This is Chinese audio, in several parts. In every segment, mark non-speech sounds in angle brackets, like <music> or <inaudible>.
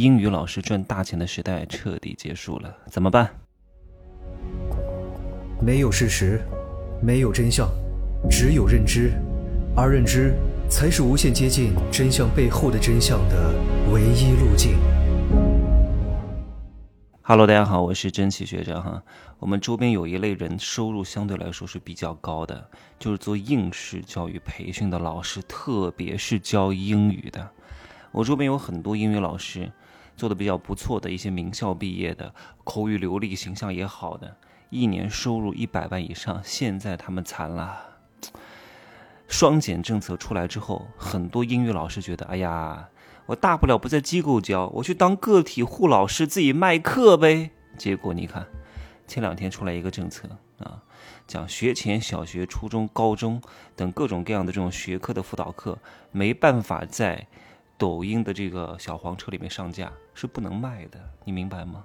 英语老师赚大钱的时代彻底结束了，怎么办？没有事实，没有真相，只有认知，而认知才是无限接近真相背后的真相的唯一路径。Hello，大家好，我是真奇学长哈。我们周边有一类人，收入相对来说是比较高的，就是做应试教育培训的老师，特别是教英语的。我周边有很多英语老师。做的比较不错的一些名校毕业的，口语流利、形象也好的，一年收入一百万以上。现在他们惨了，双减政策出来之后，很多英语老师觉得，哎呀，我大不了不在机构教，我去当个体户老师，自己卖课呗。结果你看，前两天出来一个政策啊，讲学前小学、初中、高中等各种各样的这种学科的辅导课，没办法在。抖音的这个小黄车里面上架是不能卖的，你明白吗？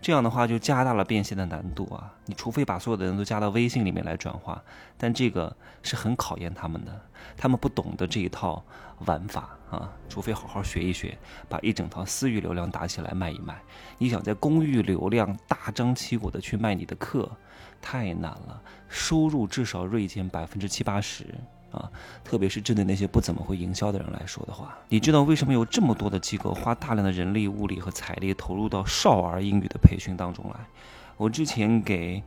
这样的话就加大了变现的难度啊！你除非把所有的人都加到微信里面来转化，但这个是很考验他们的，他们不懂得这一套玩法啊！除非好好学一学，把一整套私域流量打起来卖一卖。你想在公域流量大张旗鼓的去卖你的课，太难了，收入至少锐减百分之七八十。啊，特别是针对那些不怎么会营销的人来说的话，你知道为什么有这么多的机构花大量的人力、物力和财力投入到少儿英语的培训当中来？我之前给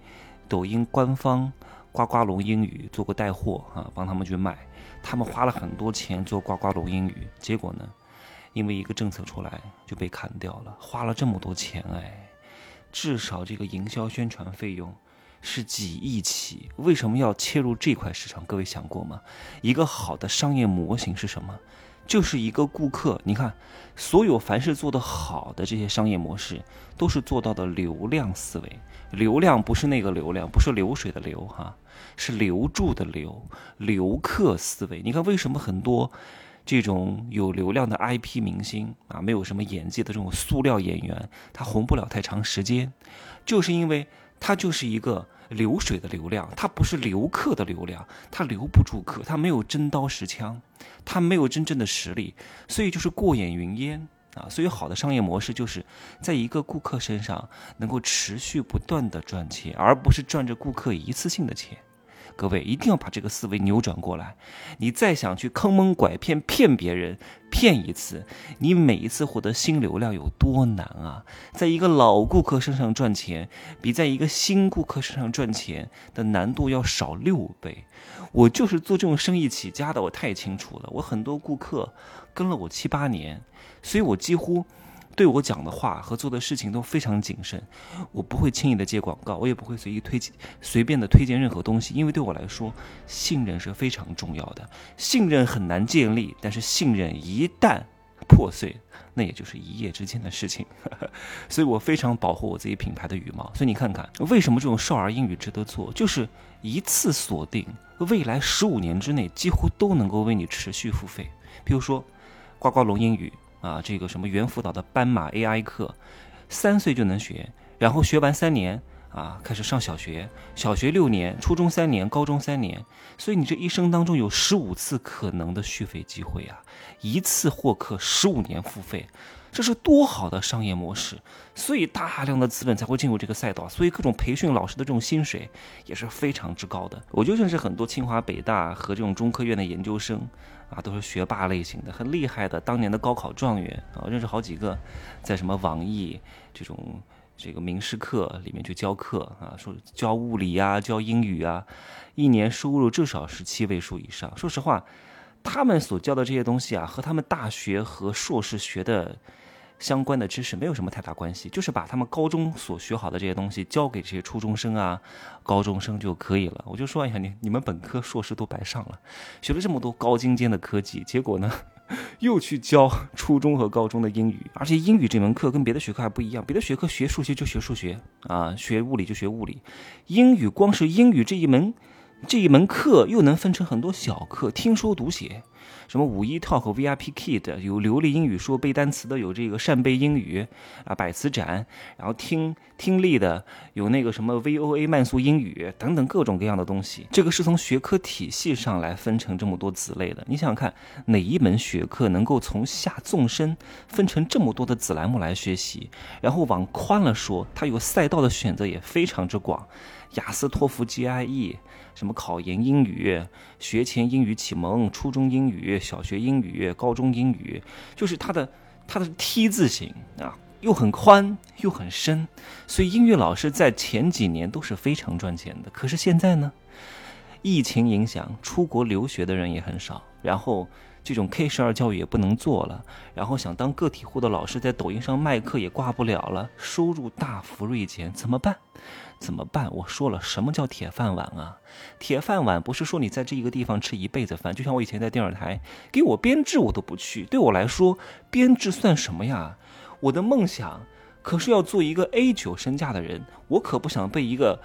抖音官方呱呱龙英语做过带货啊，帮他们去卖，他们花了很多钱做呱呱龙英语，结果呢，因为一个政策出来就被砍掉了，花了这么多钱哎，至少这个营销宣传费用。是几亿起，为什么要切入这块市场？各位想过吗？一个好的商业模型是什么？就是一个顾客。你看，所有凡是做得好的这些商业模式，都是做到的流量思维。流量不是那个流量，不是流水的流哈，是留住的留，留客思维。你看，为什么很多这种有流量的 IP 明星啊，没有什么演技的这种塑料演员，他红不了太长时间，就是因为。它就是一个流水的流量，它不是留客的流量，它留不住客，它没有真刀实枪，它没有真正的实力，所以就是过眼云烟啊。所以好的商业模式就是在一个顾客身上能够持续不断的赚钱，而不是赚着顾客一次性的钱。各位一定要把这个思维扭转过来。你再想去坑蒙拐骗骗别人，骗一次，你每一次获得新流量有多难啊？在一个老顾客身上赚钱，比在一个新顾客身上赚钱的难度要少六倍。我就是做这种生意起家的，我太清楚了。我很多顾客跟了我七八年，所以我几乎。对我讲的话和做的事情都非常谨慎，我不会轻易的接广告，我也不会随意推荐、随便的推荐任何东西，因为对我来说，信任是非常重要的。信任很难建立，但是信任一旦破碎，那也就是一夜之间的事情。<laughs> 所以我非常保护我自己品牌的羽毛。所以你看看，为什么这种少儿英语值得做，就是一次锁定，未来十五年之内几乎都能够为你持续付费。比如说，呱呱龙英语。啊，这个什么猿辅导的斑马 AI 课，三岁就能学，然后学完三年啊，开始上小学，小学六年，初中三年，高中三年，所以你这一生当中有十五次可能的续费机会啊，一次获客十五年付费，这是多好的商业模式，所以大量的资本才会进入这个赛道，所以各种培训老师的这种薪水也是非常之高的。我就认识很多清华、北大和这种中科院的研究生。啊，都是学霸类型的，很厉害的，当年的高考状元啊，认识好几个，在什么网易这种这个名师课里面去教课啊，说教物理啊，教英语啊，一年收入至少是七位数以上。说实话，他们所教的这些东西啊，和他们大学和硕士学的。相关的知识没有什么太大关系，就是把他们高中所学好的这些东西教给这些初中生啊、高中生就可以了。我就说，哎呀，你你们本科、硕士都白上了，学了这么多高精尖的科技，结果呢，<laughs> 又去教初中和高中的英语，而且英语这门课跟别的学科还不一样，别的学科学数学就学数学啊，学物理就学物理，英语光是英语这一门这一门课又能分成很多小课，听说读写。什么五一 Talk VIP Kid，有流利英语说背单词的，有这个扇贝英语啊百词斩，然后听听力的有那个什么 VOA 慢速英语等等各种各样的东西。这个是从学科体系上来分成这么多子类的。你想想看，哪一门学科能够从下纵深分成这么多的子栏目来学习？然后往宽了说，它有赛道的选择也非常之广。雅思、托福、GRE，什么考研英语、学前英语启蒙、初中英语、小学英语、高中英语，就是它的它的 T 字形啊，又很宽又很深，所以英语老师在前几年都是非常赚钱的。可是现在呢，疫情影响，出国留学的人也很少，然后。这种 K 十二教育也不能做了，然后想当个体户的老师在抖音上卖课也挂不了了，收入大幅锐减，怎么办？怎么办？我说了，什么叫铁饭碗啊？铁饭碗不是说你在这一个地方吃一辈子饭，就像我以前在电视台，给我编制我都不去，对我来说编制算什么呀？我的梦想可是要做一个 A 九身价的人，我可不想被一个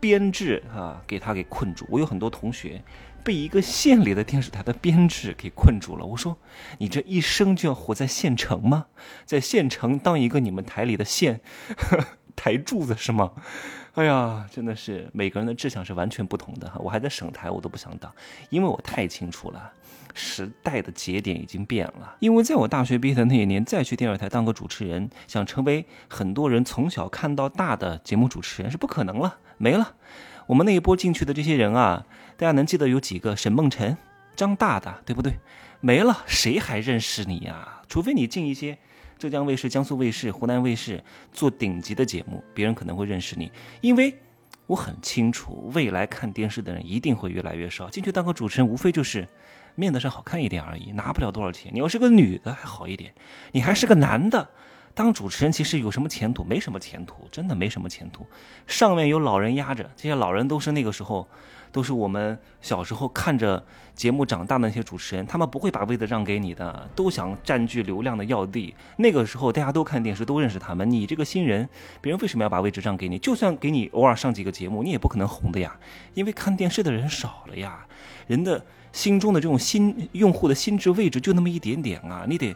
编制啊给他给困住。我有很多同学。被一个县里的电视台的编制给困住了。我说，你这一生就要活在县城吗？在县城当一个你们台里的县 <laughs> 台柱子是吗？哎呀，真的是每个人的志向是完全不同的哈。我还在省台，我都不想当，因为我太清楚了，时代的节点已经变了。因为在我大学毕业的那一年，再去电视台当个主持人，想成为很多人从小看到大的节目主持人是不可能了，没了。我们那一波进去的这些人啊，大家能记得有几个？沈梦辰、张大大，对不对？没了，谁还认识你呀？除非你进一些浙江卫视、江苏卫视、湖南卫视做顶级的节目，别人可能会认识你。因为我很清楚，未来看电视的人一定会越来越少。进去当个主持人，无非就是面子上好看一点而已，拿不了多少钱。你要是个女的还好一点，你还是个男的。当主持人其实有什么前途？没什么前途，真的没什么前途。上面有老人压着，这些老人都是那个时候，都是我们小时候看着节目长大的那些主持人，他们不会把位子让给你的，都想占据流量的要地。那个时候大家都看电视，都认识他们。你这个新人，别人为什么要把位置让给你？就算给你偶尔上几个节目，你也不可能红的呀，因为看电视的人少了呀。人的心中的这种心用户的心智位置就那么一点点啊，你得。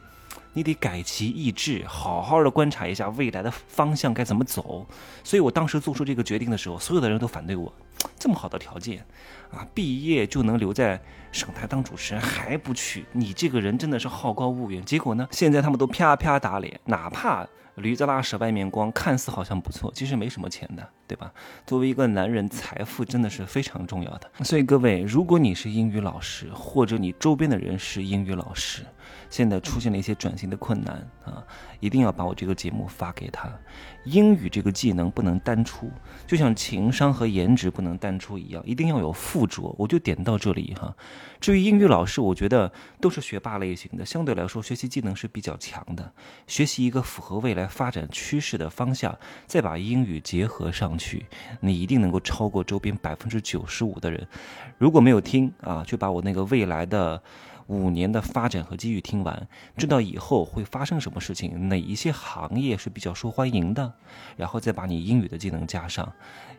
你得改其意志，好好的观察一下未来的方向该怎么走。所以我当时做出这个决定的时候，所有的人都反对我。这么好的条件，啊，毕业就能留在省台当主持人还不去，你这个人真的是好高骛远。结果呢，现在他们都啪啪打脸，哪怕。驴子拉屎外面光，看似好像不错，其实没什么钱的，对吧？作为一个男人，财富真的是非常重要的。所以各位，如果你是英语老师，或者你周边的人是英语老师，现在出现了一些转型的困难啊，一定要把我这个节目发给他。英语这个技能不能单出，就像情商和颜值不能单出一样，一定要有附着。我就点到这里哈。至于英语老师，我觉得都是学霸类型的，相对来说学习技能是比较强的。学习一个符合未来发展趋势的方向，再把英语结合上去，你一定能够超过周边百分之九十五的人。如果没有听啊，就把我那个未来的。五年的发展和机遇听完，知道以后会发生什么事情，哪一些行业是比较受欢迎的，然后再把你英语的技能加上，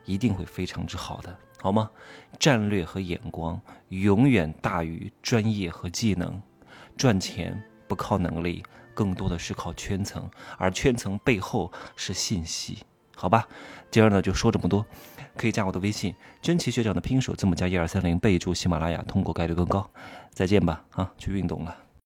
一定会非常之好的，好吗？战略和眼光永远大于专业和技能，赚钱不靠能力，更多的是靠圈层，而圈层背后是信息，好吧？今儿呢就说这么多。可以加我的微信，真奇学长的拼手字母加一二三零，备注喜马拉雅，通过概率更高。再见吧，啊，去运动了。